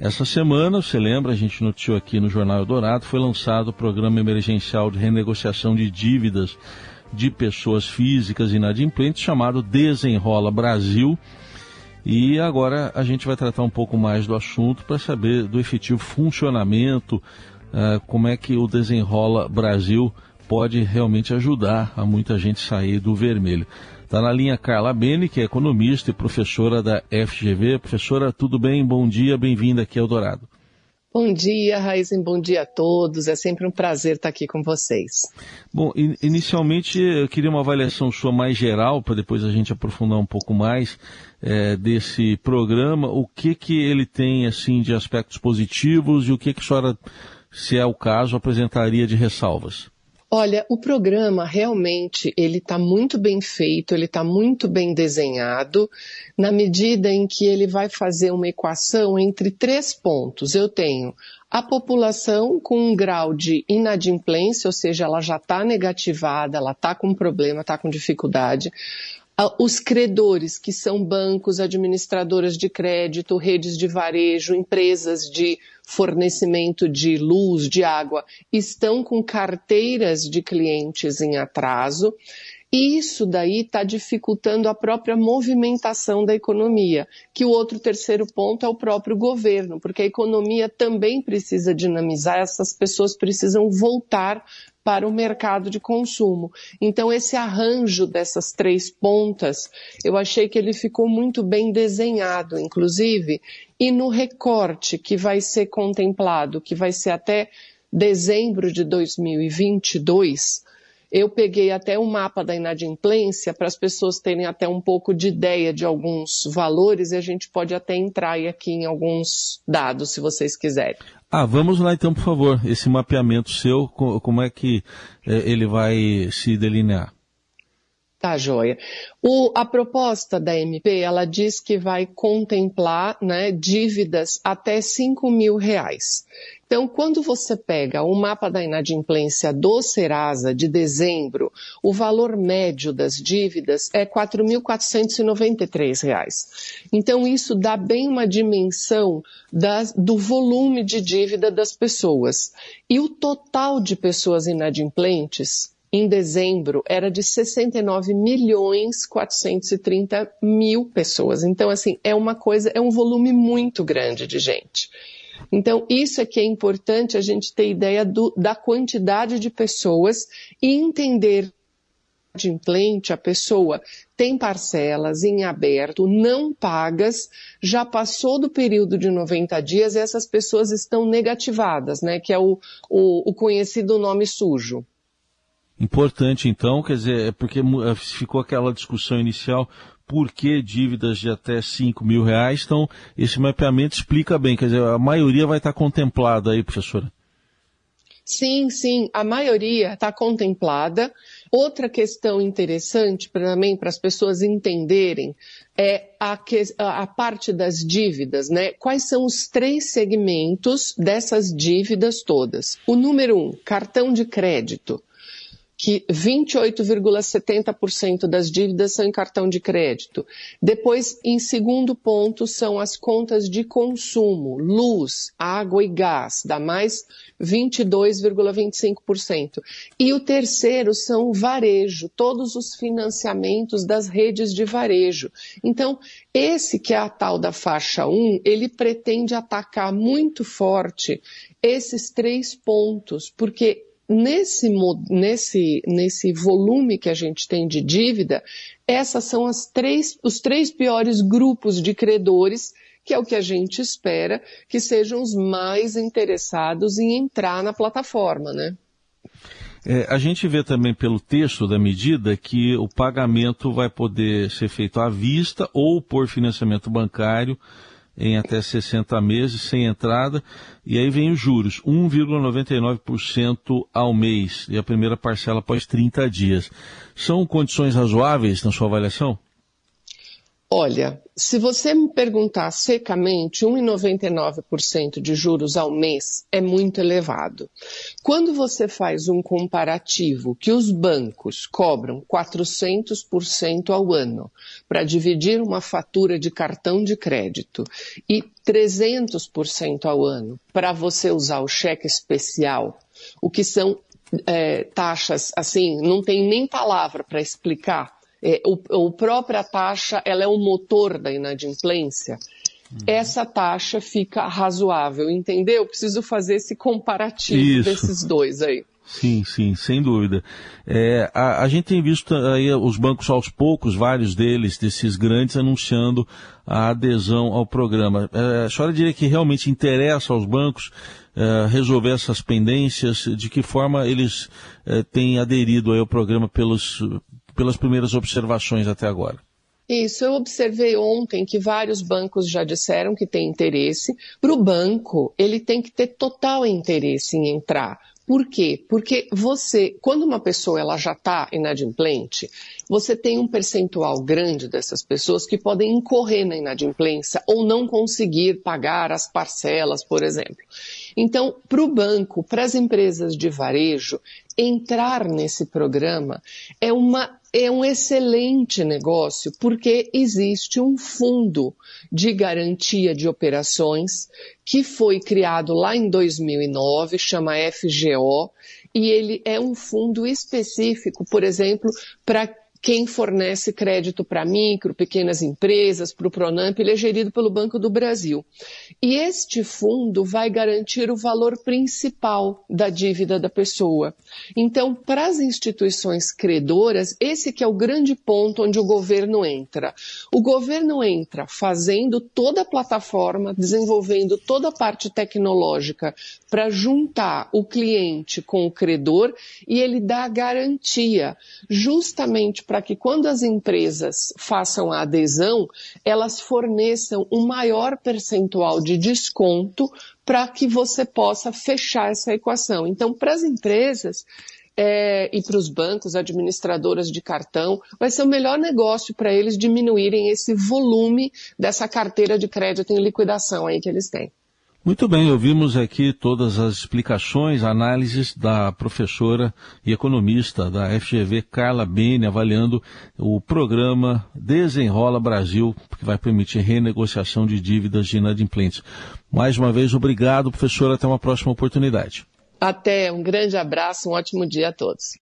Essa semana, você lembra, a gente noticiou aqui no Jornal Eldorado, foi lançado o Programa Emergencial de Renegociação de Dívidas de Pessoas Físicas Inadimplentes, chamado Desenrola Brasil. E agora a gente vai tratar um pouco mais do assunto para saber do efetivo funcionamento, uh, como é que o Desenrola Brasil pode realmente ajudar a muita gente sair do vermelho. Está na linha Carla Beni, que é economista e professora da FGV. Professora, tudo bem? Bom dia, bem-vinda aqui ao Dourado. Bom dia, Raizen, bom dia a todos. É sempre um prazer estar aqui com vocês. Bom, inicialmente eu queria uma avaliação sua mais geral, para depois a gente aprofundar um pouco mais é, desse programa. O que que ele tem, assim, de aspectos positivos e o que que a senhora, se é o caso, apresentaria de ressalvas? Olha, o programa realmente ele está muito bem feito, ele está muito bem desenhado, na medida em que ele vai fazer uma equação entre três pontos. Eu tenho a população com um grau de inadimplência, ou seja, ela já está negativada, ela está com problema, está com dificuldade os credores, que são bancos, administradoras de crédito, redes de varejo, empresas de fornecimento de luz, de água, estão com carteiras de clientes em atraso. E isso daí está dificultando a própria movimentação da economia, que o outro terceiro ponto é o próprio governo, porque a economia também precisa dinamizar, essas pessoas precisam voltar para o mercado de consumo. Então, esse arranjo dessas três pontas, eu achei que ele ficou muito bem desenhado, inclusive, e no recorte que vai ser contemplado, que vai ser até dezembro de 2022, eu peguei até o um mapa da inadimplência para as pessoas terem até um pouco de ideia de alguns valores e a gente pode até entrar aqui em alguns dados, se vocês quiserem. Ah, vamos lá então, por favor. Esse mapeamento seu, como é que é, ele vai se delinear? Tá, joia. O, a proposta da MP, ela diz que vai contemplar né, dívidas até 5 mil reais. Então, quando você pega o mapa da inadimplência do Serasa de dezembro, o valor médio das dívidas é R$ 4.493. Então, isso dá bem uma dimensão das, do volume de dívida das pessoas. E o total de pessoas inadimplentes em dezembro era de 69 milhões 430 mil pessoas. Então, assim, é uma coisa, é um volume muito grande de gente. Então, isso é que é importante a gente ter ideia do, da quantidade de pessoas e entender implante, a pessoa tem parcelas em aberto, não pagas, já passou do período de 90 dias e essas pessoas estão negativadas, né? Que é o, o, o conhecido nome sujo. Importante, então, quer dizer, é porque é, ficou aquela discussão inicial, por que dívidas de até 5 mil reais? Então, esse mapeamento explica bem, quer dizer, a maioria vai estar contemplada aí, professora. Sim, sim, a maioria está contemplada. Outra questão interessante também para as pessoas entenderem é a, que, a, parte das dívidas, né? Quais são os três segmentos dessas dívidas todas? O número um, cartão de crédito que 28,70% das dívidas são em cartão de crédito. Depois, em segundo ponto, são as contas de consumo, luz, água e gás, dá mais 22,25%. E o terceiro são o varejo, todos os financiamentos das redes de varejo. Então, esse que é a tal da faixa 1, ele pretende atacar muito forte esses três pontos, porque nesse, nesse, nesse volume que a gente tem de dívida, essas são as três, os três piores grupos de credores, que é o que a gente espera que sejam os mais interessados em entrar na plataforma, né? É, a gente vê também pelo texto da medida que o pagamento vai poder ser feito à vista ou por financiamento bancário em até 60 meses, sem entrada, e aí vem os juros, 1,99% ao mês, e a primeira parcela após 30 dias. São condições razoáveis na sua avaliação? Olha, se você me perguntar secamente, 1,99% de juros ao mês é muito elevado. Quando você faz um comparativo que os bancos cobram 400% ao ano para dividir uma fatura de cartão de crédito e 300% ao ano para você usar o cheque especial, o que são é, taxas, assim, não tem nem palavra para explicar é, o, o própria taxa ela é o motor da inadimplência, uhum. essa taxa fica razoável, entendeu? Preciso fazer esse comparativo Isso. desses dois aí. Sim, sim, sem dúvida. É, a, a, gente tem visto aí os bancos aos poucos, vários deles, desses grandes, anunciando a adesão ao programa. É, a senhora diria que realmente interessa aos bancos é, resolver essas pendências? De que forma eles é, têm aderido ao programa pelos, pelas primeiras observações até agora? Isso, eu observei ontem que vários bancos já disseram que tem interesse. Para o banco, ele tem que ter total interesse em entrar. Por quê? Porque você, quando uma pessoa ela já está inadimplente, você tem um percentual grande dessas pessoas que podem incorrer na inadimplência ou não conseguir pagar as parcelas, por exemplo. Então, para o banco, para as empresas de varejo, entrar nesse programa é uma é um excelente negócio porque existe um fundo de garantia de operações que foi criado lá em 2009, chama FGO, e ele é um fundo específico, por exemplo, para quem fornece crédito para micro, pequenas empresas, para o Pronamp, ele é gerido pelo Banco do Brasil. E este fundo vai garantir o valor principal da dívida da pessoa. Então, para as instituições credoras, esse que é o grande ponto onde o governo entra. O governo entra fazendo toda a plataforma, desenvolvendo toda a parte tecnológica para juntar o cliente com o credor e ele dá garantia justamente para que quando as empresas façam a adesão, elas forneçam um maior percentual de desconto para que você possa fechar essa equação. Então, para as empresas, é, e para os bancos, administradoras de cartão, vai ser o melhor negócio para eles diminuírem esse volume dessa carteira de crédito em liquidação aí que eles têm. Muito bem, ouvimos aqui todas as explicações, análises da professora e economista da FGV, Carla Bene, avaliando o programa Desenrola Brasil, que vai permitir renegociação de dívidas de inadimplentes. Mais uma vez, obrigado, professora. Até uma próxima oportunidade. Até, um grande abraço, um ótimo dia a todos.